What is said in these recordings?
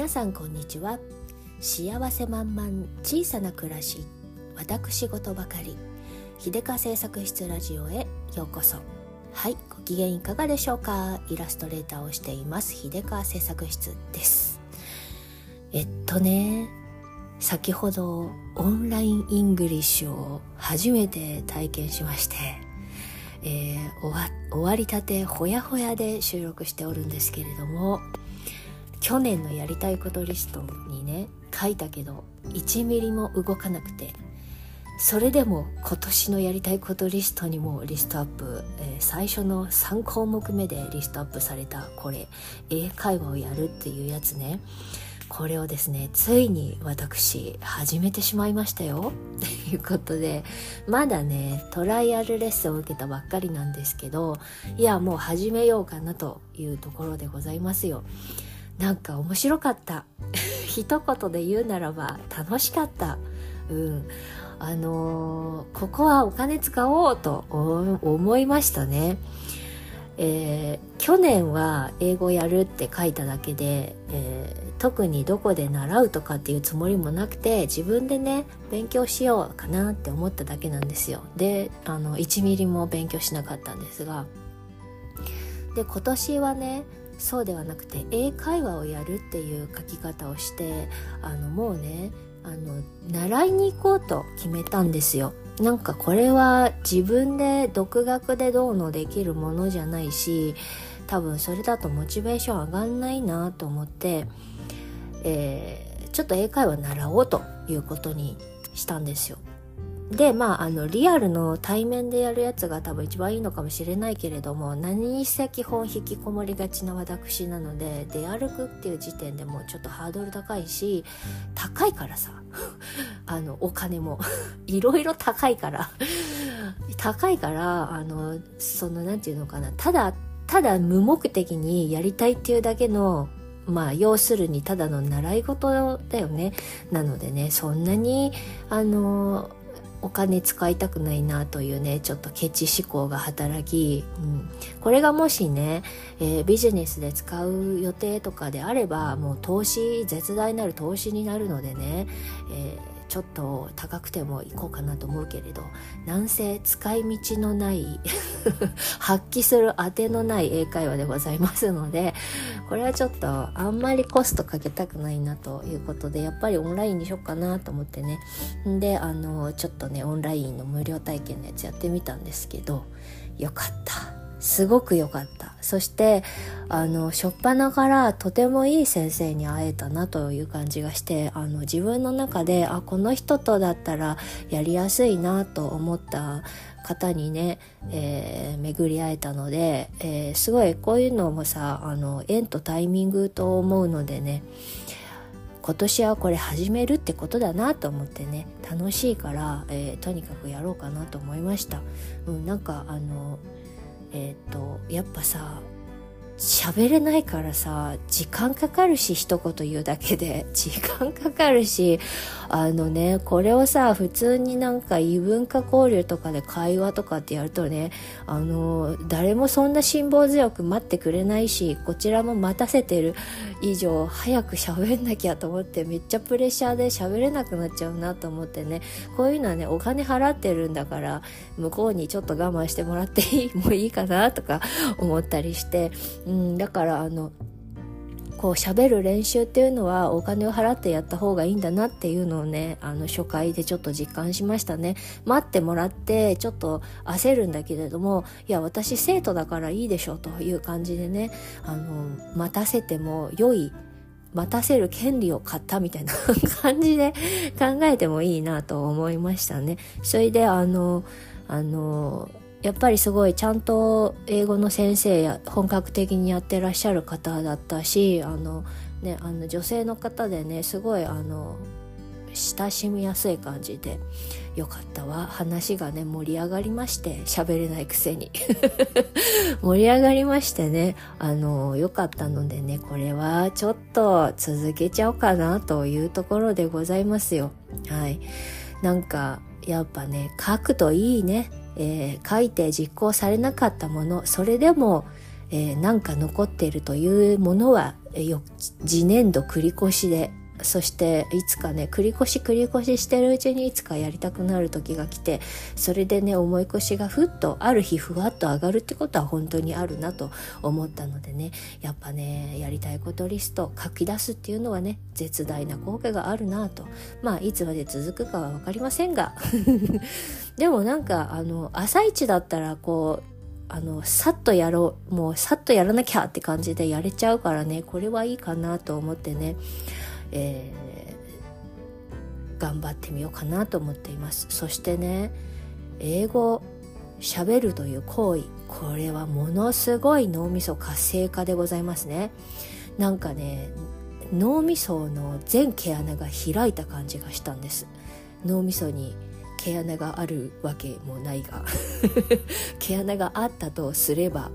皆さんこんにちは。幸せ満々小さな暮らし私事ばかり秀川製作室ラジオへようこそ。はいご機嫌いかがでしょうか？イラストレーターをしています秀川製作室です。えっとね先ほどオンラインイングリッシュを初めて体験しましてえー、終わ終わりたてほやほやで収録しておるんですけれども去年のやりたいことリストにね書いたけど1ミリも動かなくてそれでも今年のやりたいことリストにもリストアップ、えー、最初の3項目目でリストアップされたこれ英会話をやるっていうやつね。これをですねついに私始めてしまいましたよ。ということでまだねトライアルレッスンを受けたばっかりなんですけどいやもう始めようかなというところでございますよ。なんか面白かった。一言で言うならば楽しかった。うん。あのー、ここはお金使おうと思いましたね。えー、去年は英語やるって書いただけで、えー、特にどこで習うとかっていうつもりもなくて自分でね勉強しようかなって思っただけなんですよ。であの1ミリも勉強しなかったんですが。で今年はねそうではなくて英会話をやるっていう書き方をしてあのもうねあの習いに行こうと決めたんですよ。なんかこれは自分で独学でどうのできるものじゃないし多分それだとモチベーション上がんないなと思って、えー、ちょっと英会話習おうということにしたんですよ。でまああのリアルの対面でやるやつが多分一番いいのかもしれないけれども何にせ基本引きこもりがちな私なので出歩くっていう時点でもちょっとハードル高いし高いからさ あのお金も。いろいろ高いから。高いからあのその何て言うのかな。ただただ無目的にやりたいっていうだけのまあ要するにただの習い事だよね。なのでねそんなにあのお金使いたくないなというねちょっとケチ思考が働き、うん、これがもしね、えー、ビジネスで使う予定とかであればもう投資絶大なる投資になるのでね、えーちょっと高くても行こうかなと思うけれどなんせ使い道のない 発揮する当てのない英会話でございますのでこれはちょっとあんまりコストかけたくないなということでやっぱりオンラインにしようかなと思ってね。であのちょっとねオンラインの無料体験のやつやってみたんですけどよかった。すごく良かったそしてあの初っ端からとてもいい先生に会えたなという感じがしてあの自分の中であこの人とだったらやりやすいなと思った方にね、えー、巡り会えたので、えー、すごいこういうのもさあの縁とタイミングと思うのでね今年はこれ始めるってことだなと思ってね楽しいから、えー、とにかくやろうかなと思いました。うん、なんかあのえっ、ー、とやっぱさ喋れないからさ時間かかるし一言言うだけで。時間かかるしあのねこれをさ普通になんか異文化交流とかで会話とかってやるとねあの誰もそんな辛抱強く待ってくれないしこちらも待たせてる。以上早く喋んなきゃと思ってめっちゃプレッシャーで喋れなくなっちゃうなと思ってね。こういうのはねお金払ってるんだから向こうにちょっと我慢してもらっていいもういいかなとか思ったりして。うん、だからあのこう喋る練習っていうのはお金を払ってやった方がいいんだなっていうのをねあの初回でちょっと実感しましたね。待ってもらってちょっと焦るんだけれどもいや私生徒だからいいでしょという感じでねあの待たせても良い待たせる権利を買ったみたいな 感じで考えてもいいなと思いましたね。それであのあのやっぱりすごいちゃんと英語の先生や本格的にやってらっしゃる方だったしあの、ね、あの女性の方でねすごいあの親しみやすい感じでよかったわ。話がね盛り上がりまして喋れないくせに。盛り上がりましてねあのよかったのでねこれはちょっと続けちゃおうかなというところでございますよ。はい。なんかやっぱね書くといいね。えー、書いて実行されなかったものそれでも、えー、なんか残っているというものは、えー、次年度繰り越しでそしていつかね繰り越し繰り越ししてるうちにいつかやりたくなる時が来てそれでね重い腰がふっとある日ふわっと上がるってことは本当にあるなと思ったのでねやっぱねやりたいことリスト書き出すっていうのはね絶大な効果があるなと。まあいつまで続くかは分かりませんが。でもなんかあの朝一だったらこうあの、さっとやろう、もうさっとやらなきゃって感じでやれちゃうからね、これはいいかなと思ってね、えー、頑張ってみようかなと思っています。そしてね英語喋るという行為これはものすごい脳みそ活性化でございますね。なんかね脳みその全毛穴が開いた感じがしたんです。脳みそに毛穴があるわけもないが 毛穴があったとすれば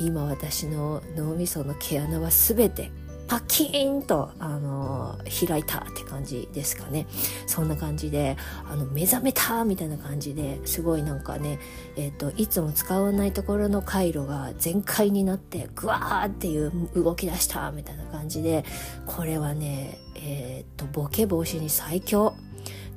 今私の脳みその毛穴は全てパキーンと、あの開いたって感じですかね。そんな感じで、あの、目覚めたみたいな感じですごいなんかね、えっ、ー、と、いつも使わないところの回路が全開になって、グワーっていう動き出したみたいな感じで、これはね、えっ、ー、と、ボケ防止に最強。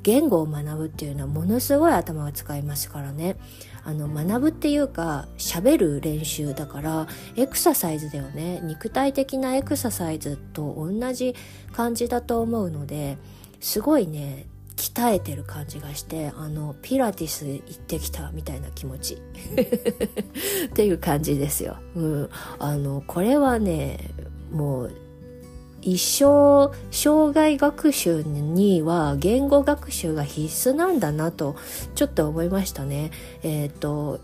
言語を学ぶっていうのはものすごい頭が使いますからね。あの学ぶっていうか喋る練習だからエクササイズだよね。肉体的なエクササイズと同じ感じだと思うのですごいね鍛えてる感じがしてあのピラティス行ってきたみたいな気持ち。っていう感じですよ。うん、あのこれはねもう一生障害学習には言語学習が必須なんだなとちょっと思いましたね。えっ、ー、と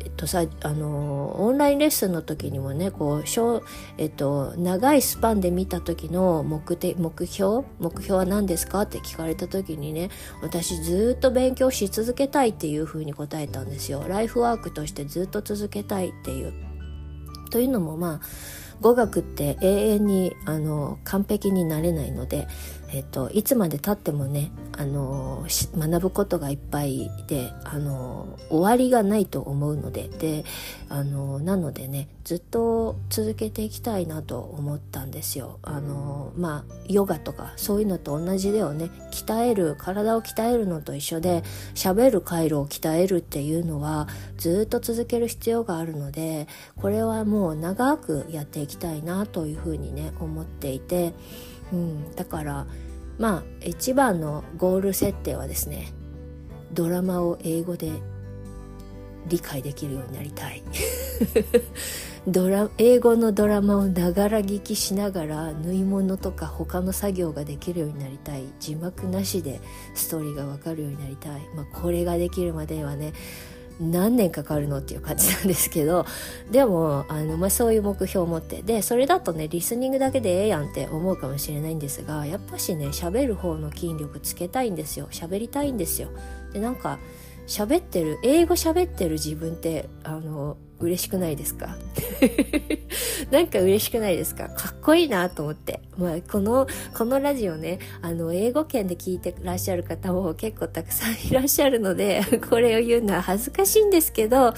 えっとさあのオンラインレッスンの時にもねこう小、えっと、長いスパンで見た時の目的目標目標は何ですかって聞かれた時にね私ずっと勉強し続けたいっていうふうに答えたんですよライフワークとしてずっと続けたいっていう。というのもまあ語学って永遠にあの完璧になれないので、えっと、いつまでたってもねあの学ぶことがいっぱいであの終わりがないと思うのでであのなのでねずっと続けていきたいなと思ったんですよ。あのまあヨガとかそういうのと同じだよね鍛える体を鍛えるのと一緒で喋る回路を鍛えるっていうのはずっと続ける必要があるのでこれはもう長くやっていきたいなというふうにね思っていて、うん、だからまあ一番のゴール設定はですねドラマを英語で理解できるようになりたい。ドラ英語のドラマをながら聞きしながら縫い物とか他の作業ができるようになりたい。字幕なしでストーリーがわかるようになりたい、まあ、これができるまではね何年かかるのっていう感じなんですけど でもあの、まあ、そういう目標を持ってでそれだとねリスニングだけでええやんって思うかもしれないんですがやっぱしね喋る方の筋力つけたいんですよ。喋りたいんですよ。でなんか喋ってる英語喋ってる自分ってあの嬉しくないですか？なんか嬉しくないですか？かっこいいなと思って。まあ、この、このラジオね、あの、英語圏で聞いてらっしゃる方も結構たくさんいらっしゃるので、これを言うのは恥ずかしいんですけど、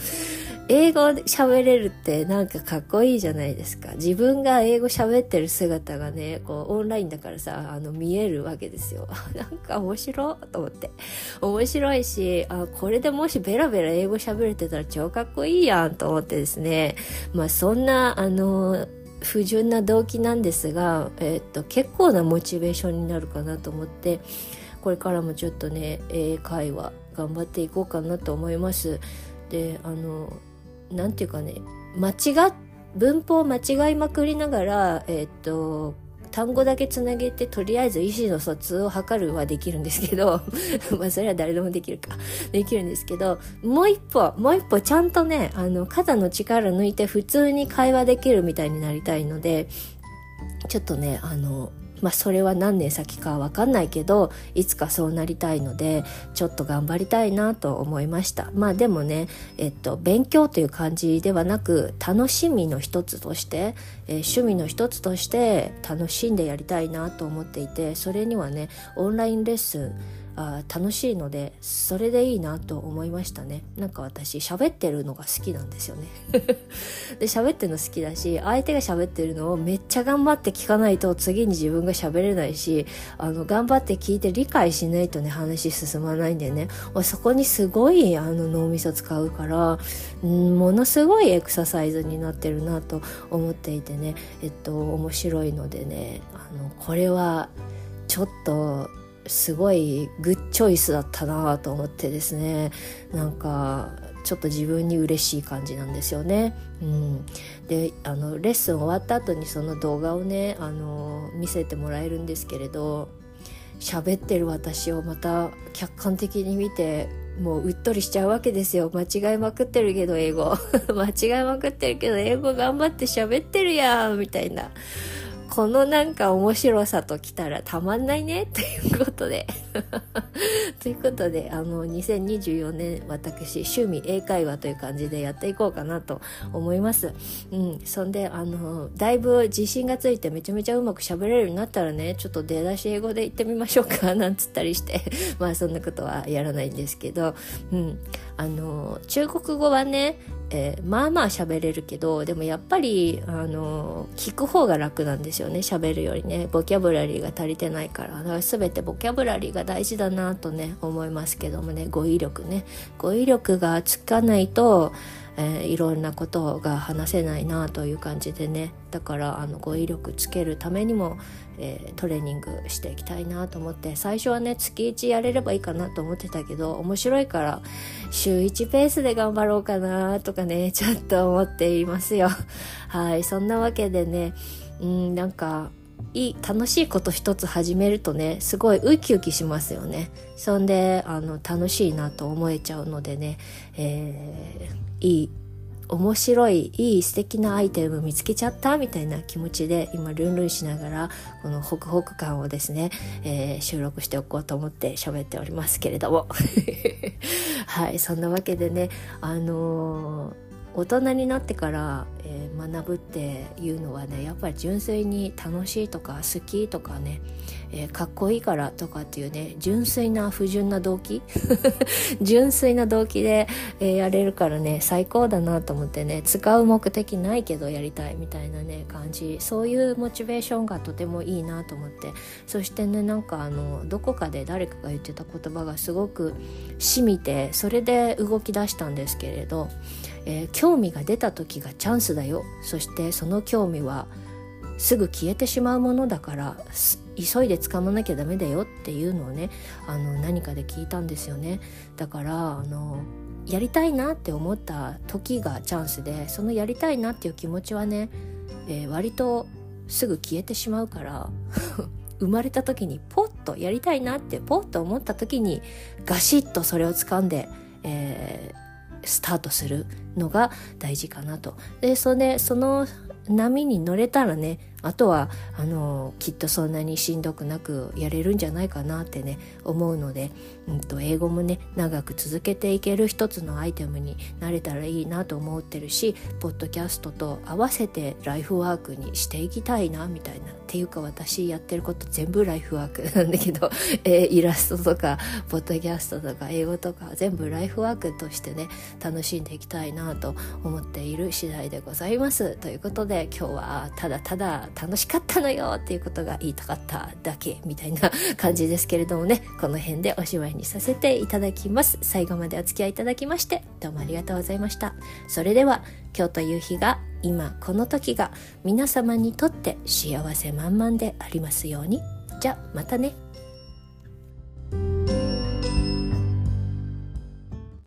英語喋れるってなんかかっこいいじゃないですか。自分が英語喋ってる姿がね、こうオンラインだからさ、あの見えるわけですよ。なんか面白いと思って。面白いし、あ、これでもしベラベラ英語喋れてたら超かっこいいやんと思ってですね。まあそんな、あの、不純な動機なんですが、えー、っと、結構なモチベーションになるかなと思って、これからもちょっとね、英会話頑張っていこうかなと思います。で、あの、なんていうかね間違文法を間違いまくりながらえっ、と単語だけつなげてとりあえず意思の疎通を図るはできるんですけど まあそれは誰でもできるか。できるんですけどもう一歩もう一歩ちゃんとねあの肩の力抜いて普通に会話できるみたいになりたいのでちょっとねあのまあそれは何年先かわかんないけどいつかそうなりたいのでちょっと頑張りたいなと思いました。まあでもねえっと勉強という感じではなく楽しみの一つとして、えー、趣味の一つとして楽しんでやりたいなと思っていてそれにはねオンラインレッスンあ楽しいのでそれでいいなと思いましたね。なんか私喋ってるのが好きなんですよね。で喋ってるの好きだし相手が喋ってるのをめっちゃ頑張って聞かないと次に自分が喋れないしあの頑張って聞いて理解しないとね話進まないんでね。そこにすごいあの脳みそ使うからんものすごいエクササイズになってるなと思っていてね。えっと面白いのでねあのこれはちょっとすごいグッチョイスだったなと思ってですね。なんかちょっと自分に嬉しい感じなんですよね。うん、であのレッスン終わった後にその動画をねあの見せてもらえるんですけれど喋ってる私をまた客観的に見てもううっとりしちゃうわけですよ。間違いまくってるけど英語。間違いまくってるけど英語頑張って喋ってるやんみたいな。このなんか面白さときたらたまんないね ということで。ということであの2024年私趣味英会話という感じでやっていこうかなと思います。うんそんであのだいぶ自信がついてめちゃめちゃうまく喋れるようになったらねちょっと出だし英語で言ってみましょうかなんつったりして。まあそんなことはやらないんですけど。うんあの中国語はねえー、まあまあ喋れるけどでもやっぱりあの聞く方が楽なんですよね喋るよりね。ボキャブラリーが足りてないから。だから全てボキャブラリーが大事だなとね思いますけどもね。語彙力ね。語彙力がつかないとえー、いろんなことが話せないなという感じでね。だからあの語彙力つけるためにも、えー、トレーニングしていきたいなと思って。最初はね月1やれればいいかなと思ってたけど面白いから週1ペースで頑張ろうかなとかね ちょっと思っていますよ。はい。そんなわけでねうんなんかいい楽しいこと一つ始めるとねすごいウキウキしますよね。そんであの楽しいなと思えちゃうのでね、えーいい面白いいい素敵なアイテム見つけちゃったみたいな気持ちで今ルンルンしながらこのホクホク感をですね、えー、収録しておこうと思って喋っておりますけれども。はいそんなわけでねあのー大人になってから、えー、学ぶっていうのはねやっぱり純粋に楽しいとか好きとかね、えー、かっこいいからとかっていうね純粋な不純な動機？純粋な動機で、えー、やれるからね最高だなと思ってね使う目的ないけどやりたいみたいなね感じ。そういうモチベーションがとてもいいなと思って。そしてねなんかあのどこかで誰かが言ってた言葉がすごく染みてそれで動き出したんですけれどえー、興味が出た時がチャンスだよ。そしてその興味はすぐ消えてしまうものだから急いで掴まなきゃダメだよっていうのをねあの何かで聞いたんですよね。だからあのやりたいなって思った時がチャンスでそのやりたいなっていう気持ちはね、えー、割とすぐ消えてしまうから 生まれた時にポッとやりたいなってポッと思った時にガシッとそれを掴んで、えースタートするのが大事かなと。でそれその波に乗れたらねあとはあのきっとそんなにしんどくなくやれるんじゃないかなってね思うので、うんと、英語もね長く続けていける一つのアイテムになれたらいいなと思ってるしポッドキャストと合わせてライフワークにしていきたいなみたいなっていうか私やってること全部ライフワークなんだけど、えー、イラストとかポッドキャストとか英語とか全部ライフワークとしてね楽しんでいきたいなと思っている次第でございます。ということで今日はただただ楽しかったのよっていうことが言いたかっただけみたいな感じですけれどもねこの辺でおしまいにさせていただきます。最後までお付き合いいただきましてどうもありがとうございました。それでは今日という日が今この時が皆様にとって幸せ満々でありますように。じゃあまたね。